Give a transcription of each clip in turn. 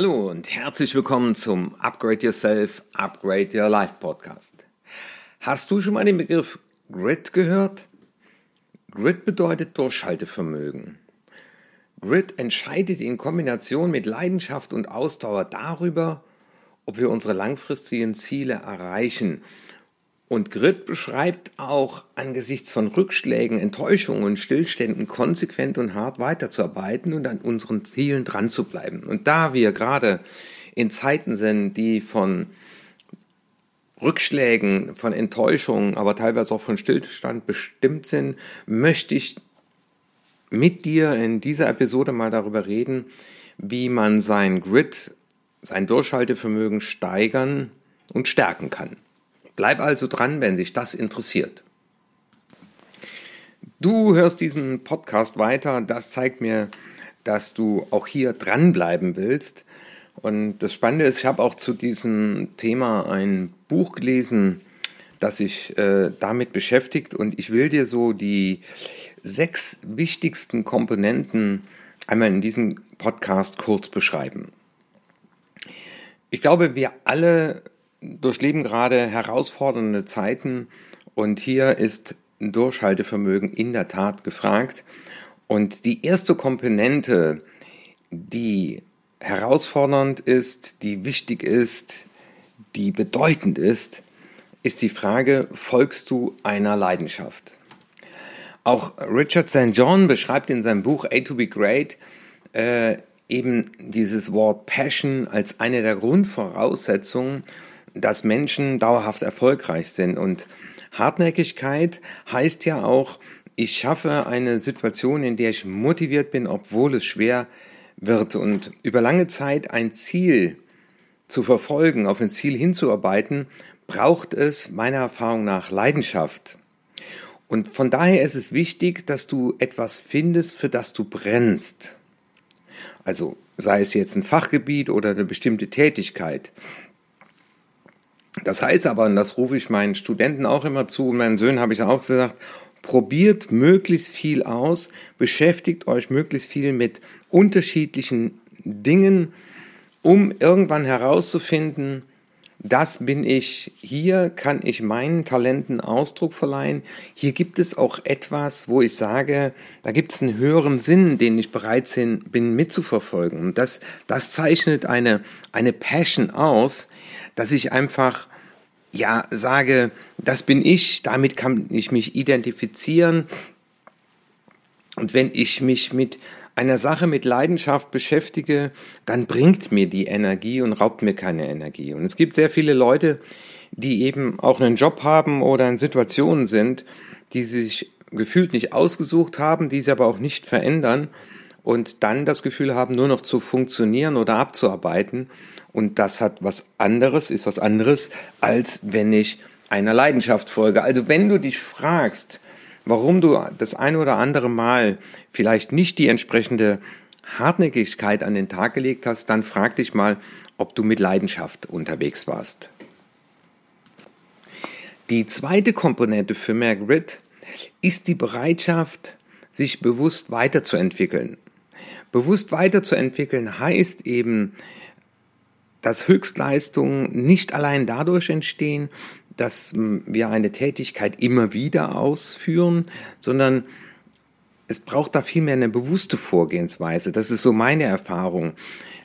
Hallo und herzlich willkommen zum Upgrade Yourself, Upgrade Your Life Podcast. Hast du schon mal den Begriff Grit gehört? Grit bedeutet Durchhaltevermögen. Grit entscheidet in Kombination mit Leidenschaft und Ausdauer darüber, ob wir unsere langfristigen Ziele erreichen und Grit beschreibt auch angesichts von Rückschlägen, Enttäuschungen und Stillständen konsequent und hart weiterzuarbeiten und an unseren Zielen dran zu bleiben. Und da wir gerade in Zeiten sind, die von Rückschlägen, von Enttäuschungen, aber teilweise auch von Stillstand bestimmt sind, möchte ich mit dir in dieser Episode mal darüber reden, wie man sein Grit, sein Durchhaltevermögen steigern und stärken kann. Bleib also dran, wenn sich das interessiert. Du hörst diesen Podcast weiter. Das zeigt mir, dass du auch hier dranbleiben willst. Und das Spannende ist, ich habe auch zu diesem Thema ein Buch gelesen, das sich äh, damit beschäftigt. Und ich will dir so die sechs wichtigsten Komponenten einmal in diesem Podcast kurz beschreiben. Ich glaube, wir alle durchleben gerade herausfordernde Zeiten und hier ist Durchhaltevermögen in der Tat gefragt. Und die erste Komponente, die herausfordernd ist, die wichtig ist, die bedeutend ist, ist die Frage, folgst du einer Leidenschaft? Auch Richard St. John beschreibt in seinem Buch A to be Great äh, eben dieses Wort Passion als eine der Grundvoraussetzungen, dass Menschen dauerhaft erfolgreich sind. Und Hartnäckigkeit heißt ja auch, ich schaffe eine Situation, in der ich motiviert bin, obwohl es schwer wird. Und über lange Zeit ein Ziel zu verfolgen, auf ein Ziel hinzuarbeiten, braucht es meiner Erfahrung nach Leidenschaft. Und von daher ist es wichtig, dass du etwas findest, für das du brennst. Also sei es jetzt ein Fachgebiet oder eine bestimmte Tätigkeit. Das heißt aber, und das rufe ich meinen Studenten auch immer zu, und meinen Söhnen habe ich auch gesagt, probiert möglichst viel aus, beschäftigt euch möglichst viel mit unterschiedlichen Dingen, um irgendwann herauszufinden, das bin ich, hier kann ich meinen Talenten Ausdruck verleihen, hier gibt es auch etwas, wo ich sage, da gibt es einen höheren Sinn, den ich bereit bin mitzuverfolgen. Und das, das zeichnet eine, eine Passion aus, dass ich einfach ja sage, das bin ich, damit kann ich mich identifizieren. Und wenn ich mich mit einer Sache mit Leidenschaft beschäftige, dann bringt mir die Energie und raubt mir keine Energie. Und es gibt sehr viele Leute, die eben auch einen Job haben oder in Situationen sind, die sich gefühlt nicht ausgesucht haben, die sie aber auch nicht verändern und dann das Gefühl haben, nur noch zu funktionieren oder abzuarbeiten und das hat was anderes, ist was anderes, als wenn ich einer Leidenschaft folge. Also wenn du dich fragst, warum du das eine oder andere Mal vielleicht nicht die entsprechende Hartnäckigkeit an den Tag gelegt hast, dann frag dich mal, ob du mit Leidenschaft unterwegs warst. Die zweite Komponente für mehr Grit ist die Bereitschaft, sich bewusst weiterzuentwickeln. Bewusst weiterzuentwickeln heißt eben, dass Höchstleistungen nicht allein dadurch entstehen, dass hm, wir eine Tätigkeit immer wieder ausführen, sondern es braucht da vielmehr eine bewusste Vorgehensweise. Das ist so meine Erfahrung.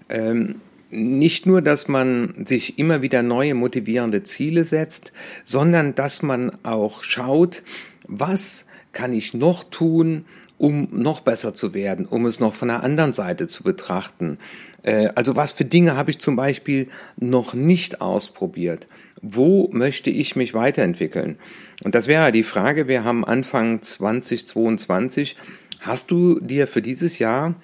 Ähm, nicht nur, dass man sich immer wieder neue motivierende Ziele setzt, sondern dass man auch schaut, was kann ich noch tun, um noch besser zu werden, um es noch von der anderen Seite zu betrachten. Äh, also was für Dinge habe ich zum Beispiel noch nicht ausprobiert? Wo möchte ich mich weiterentwickeln? Und das wäre die Frage, wir haben Anfang 2022. Hast du dir für dieses Jahr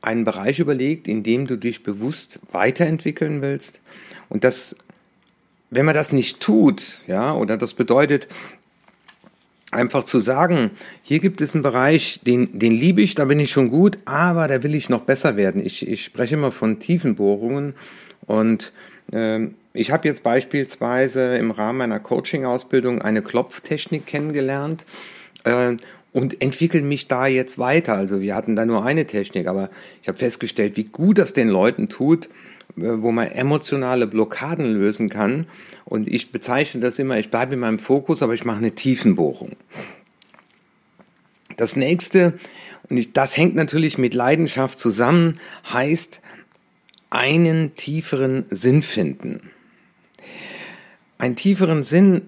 einen Bereich überlegt, in dem du dich bewusst weiterentwickeln willst? Und das, wenn man das nicht tut, ja, oder das bedeutet, einfach zu sagen, hier gibt es einen Bereich, den, den liebe ich, da bin ich schon gut, aber da will ich noch besser werden. Ich, ich spreche immer von Tiefenbohrungen und äh, ich habe jetzt beispielsweise im Rahmen meiner Coaching-Ausbildung eine Klopftechnik kennengelernt äh, und entwickle mich da jetzt weiter. Also wir hatten da nur eine Technik, aber ich habe festgestellt, wie gut das den Leuten tut, wo man emotionale Blockaden lösen kann. Und ich bezeichne das immer, ich bleibe in meinem Fokus, aber ich mache eine Tiefenbohrung. Das nächste, und ich, das hängt natürlich mit Leidenschaft zusammen, heißt einen tieferen Sinn finden. Einen tieferen Sinn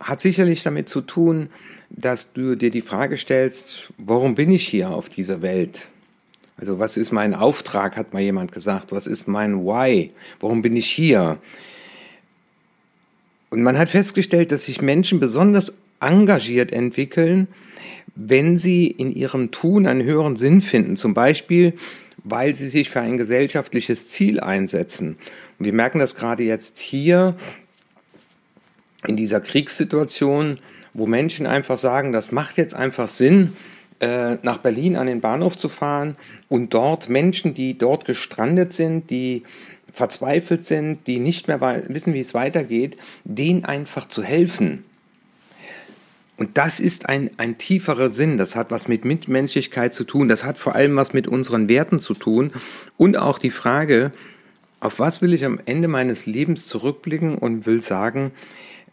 hat sicherlich damit zu tun, dass du dir die Frage stellst, warum bin ich hier auf dieser Welt? Also was ist mein Auftrag, hat mal jemand gesagt. Was ist mein Why? Warum bin ich hier? Und man hat festgestellt, dass sich Menschen besonders engagiert entwickeln, wenn sie in ihrem Tun einen höheren Sinn finden. Zum Beispiel, weil sie sich für ein gesellschaftliches Ziel einsetzen. Und wir merken das gerade jetzt hier in dieser Kriegssituation, wo Menschen einfach sagen, das macht jetzt einfach Sinn, äh, nach Berlin an den Bahnhof zu fahren und dort Menschen, die dort gestrandet sind, die verzweifelt sind, die nicht mehr wissen, wie es weitergeht, denen einfach zu helfen. Und das ist ein, ein tieferer Sinn. Das hat was mit Mitmenschlichkeit zu tun. Das hat vor allem was mit unseren Werten zu tun. Und auch die Frage, auf was will ich am Ende meines Lebens zurückblicken und will sagen,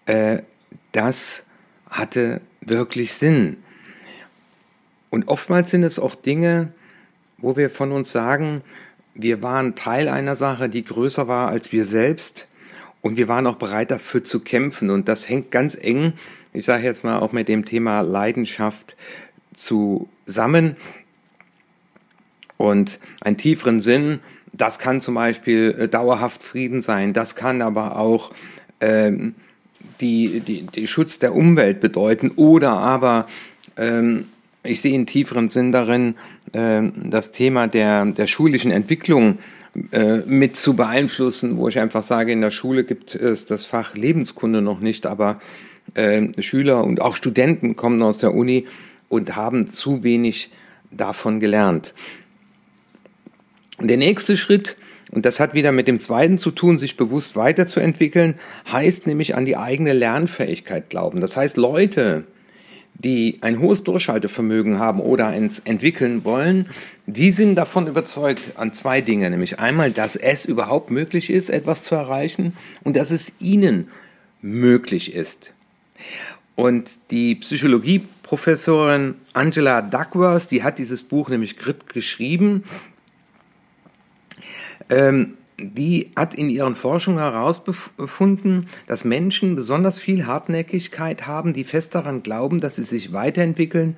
äh, das hatte wirklich Sinn. Und oftmals sind es auch Dinge, wo wir von uns sagen, wir waren Teil einer Sache, die größer war als wir selbst und wir waren auch bereit dafür zu kämpfen. Und das hängt ganz eng, ich sage jetzt mal auch mit dem Thema Leidenschaft zusammen. Und einen tieferen Sinn, das kann zum Beispiel äh, dauerhaft Frieden sein, das kann aber auch ähm, die, die, die Schutz der Umwelt bedeuten oder aber ähm, ich sehe einen tieferen Sinn darin, äh, das Thema der, der schulischen Entwicklung äh, mit zu beeinflussen, wo ich einfach sage, in der Schule gibt es das Fach Lebenskunde noch nicht, aber äh, Schüler und auch Studenten kommen aus der Uni und haben zu wenig davon gelernt. Und der nächste Schritt, und das hat wieder mit dem zweiten zu tun, sich bewusst weiterzuentwickeln, heißt nämlich an die eigene Lernfähigkeit glauben. Das heißt, Leute, die ein hohes Durchhaltevermögen haben oder eins entwickeln wollen, die sind davon überzeugt an zwei Dinge, nämlich einmal, dass es überhaupt möglich ist, etwas zu erreichen und dass es ihnen möglich ist. Und die Psychologieprofessorin Angela Duckworth, die hat dieses Buch nämlich Grit geschrieben. Ähm, die hat in ihren Forschungen herausgefunden, dass Menschen besonders viel Hartnäckigkeit haben, die fest daran glauben, dass sie sich weiterentwickeln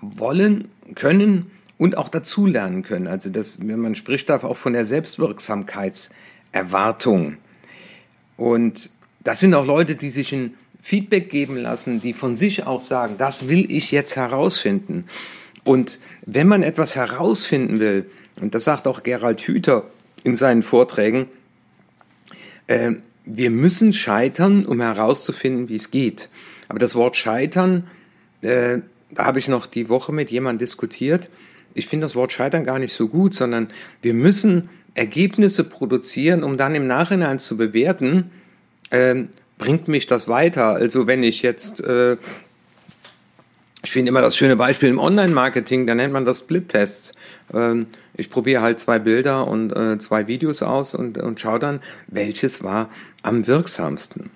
wollen, können und auch dazulernen können. Also das, man spricht da auch von der Selbstwirksamkeitserwartung. Und das sind auch Leute, die sich ein Feedback geben lassen, die von sich auch sagen, das will ich jetzt herausfinden. Und wenn man etwas herausfinden will, und das sagt auch Gerald Hüther in seinen Vorträgen, äh, wir müssen scheitern, um herauszufinden, wie es geht. Aber das Wort scheitern, äh, da habe ich noch die Woche mit jemandem diskutiert. Ich finde das Wort scheitern gar nicht so gut, sondern wir müssen Ergebnisse produzieren, um dann im Nachhinein zu bewerten, äh, bringt mich das weiter. Also wenn ich jetzt äh, ich finde immer das schöne Beispiel im Online-Marketing, da nennt man das Split-Tests. Ähm, ich probiere halt zwei Bilder und äh, zwei Videos aus und, und schaue dann, welches war am wirksamsten.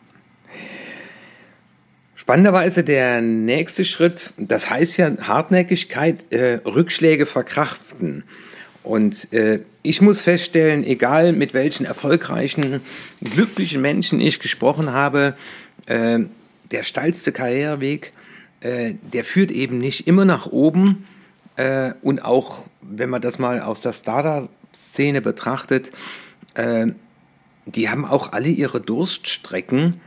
Spannenderweise der nächste Schritt, das heißt ja Hartnäckigkeit, äh, Rückschläge verkraften. Und äh, ich muss feststellen, egal mit welchen erfolgreichen, glücklichen Menschen ich gesprochen habe, äh, der steilste Karriereweg äh, der führt eben nicht immer nach oben. Äh, und auch, wenn man das mal aus der Startup-Szene betrachtet, äh, die haben auch alle ihre Durststrecken.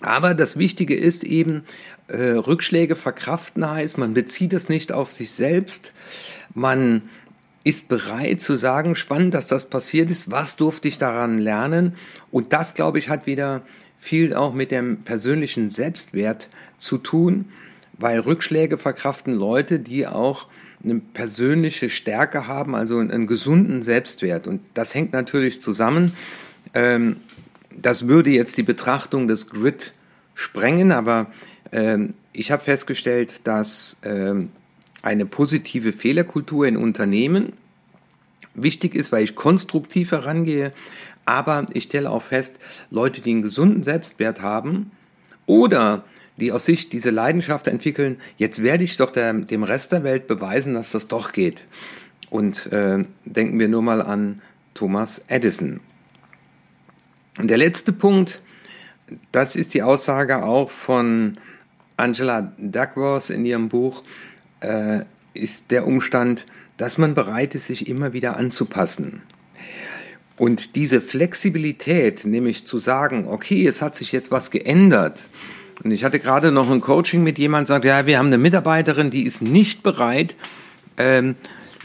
Aber das Wichtige ist eben, äh, Rückschläge verkraften heißt, man bezieht es nicht auf sich selbst. Man ist bereit zu sagen, spannend, dass das passiert ist, was durfte ich daran lernen? Und das, glaube ich, hat wieder viel auch mit dem persönlichen Selbstwert zu tun, weil Rückschläge verkraften Leute, die auch eine persönliche Stärke haben, also einen, gesunden Selbstwert. Und das hängt natürlich zusammen. Ähm, das würde jetzt die Betrachtung des Grid sprengen, aber ähm, ich habe festgestellt, dass ähm, eine positive Fehlerkultur in Unternehmen wichtig ist, weil ich konstruktiv herangehe. Aber ich stelle auch fest, Leute, die einen gesunden Selbstwert haben oder die aus sich diese Leidenschaft entwickeln, jetzt werde ich doch der, dem Rest der Welt beweisen, dass das doch geht. Und äh, denken wir nur mal an Thomas Edison. Und der letzte Punkt, das ist die Aussage auch von Angela Duckworth in ihrem Buch, äh, ist der Umstand, dass man bereit ist, sich immer wieder anzupassen. Und diese Flexibilität, nämlich zu sagen, okay, es hat sich jetzt was geändert. Und ich hatte gerade noch ein Coaching mit jemandem, sagt, ja, wir haben eine Mitarbeiterin, die ist nicht bereit, ähm,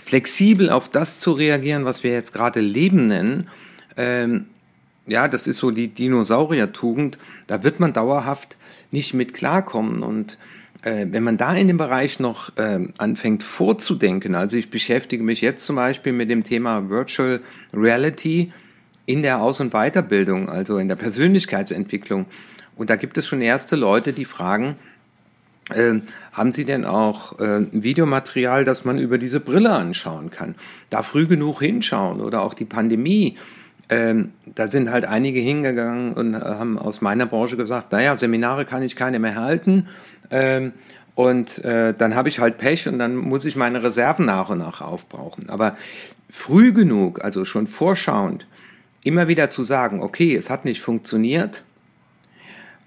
flexibel auf das zu reagieren, was wir jetzt gerade Leben nennen. Ähm, ja, das ist so die Dinosaurier-Tugend. Da wird man dauerhaft nicht mit klarkommen. Und wenn man da in dem Bereich noch äh, anfängt vorzudenken, also ich beschäftige mich jetzt zum Beispiel mit dem Thema Virtual Reality in der Aus- und Weiterbildung, also in der Persönlichkeitsentwicklung. Und da gibt es schon erste Leute, die fragen, äh, haben Sie denn auch äh, Videomaterial, das man über diese Brille anschauen kann? Da früh genug hinschauen oder auch die Pandemie. Ähm, da sind halt einige hingegangen und haben aus meiner Branche gesagt, naja, Seminare kann ich keine mehr halten. Ähm, und äh, dann habe ich halt Pech und dann muss ich meine Reserven nach und nach aufbrauchen. Aber früh genug, also schon vorschauend, immer wieder zu sagen, okay, es hat nicht funktioniert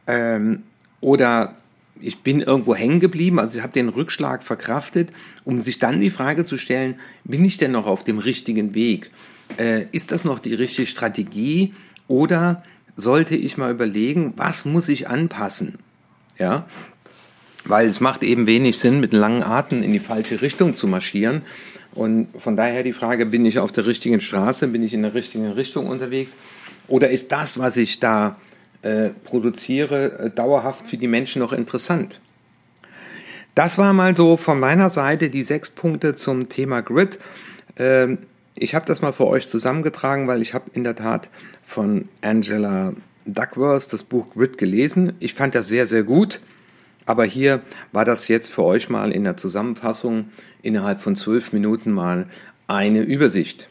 ähm, oder ich bin irgendwo hängen geblieben, also ich habe den Rückschlag verkraftet, um sich dann die Frage zu stellen, bin ich denn noch auf dem richtigen Weg? Äh, ist das noch die richtige Strategie oder sollte ich mal überlegen, was muss ich anpassen? Ja, weil es macht eben wenig Sinn, mit langen Atem in die falsche Richtung zu marschieren. Und von daher die Frage, bin ich auf der richtigen Straße, bin ich in der richtigen Richtung unterwegs? Oder ist das, was ich da äh, produziere, äh, dauerhaft für die Menschen noch interessant? Das war mal so von meiner Seite die sechs Punkte zum Thema Grid. Ähm, ich habe das mal für euch zusammengetragen, weil ich habe in der Tat von Angela Duckworth das Buch Grid gelesen. Ich fand das sehr, sehr gut. Aber hier war das jetzt für euch mal in der Zusammenfassung innerhalb von zwölf Minuten mal eine Übersicht.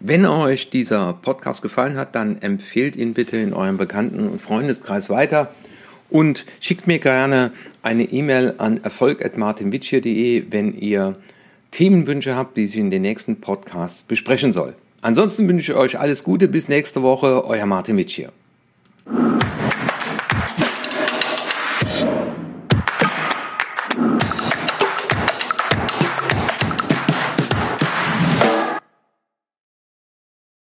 Wenn euch dieser Podcast gefallen hat, dann empfehlt ihn bitte in eurem Bekannten- und Freundeskreis weiter und schickt mir gerne eine E-Mail an erfolg.martinwitschier.de, wenn ihr Themenwünsche habt, die ich in den nächsten Podcasts besprechen soll. Ansonsten wünsche ich euch alles Gute, bis nächste Woche, euer Martin Witschier.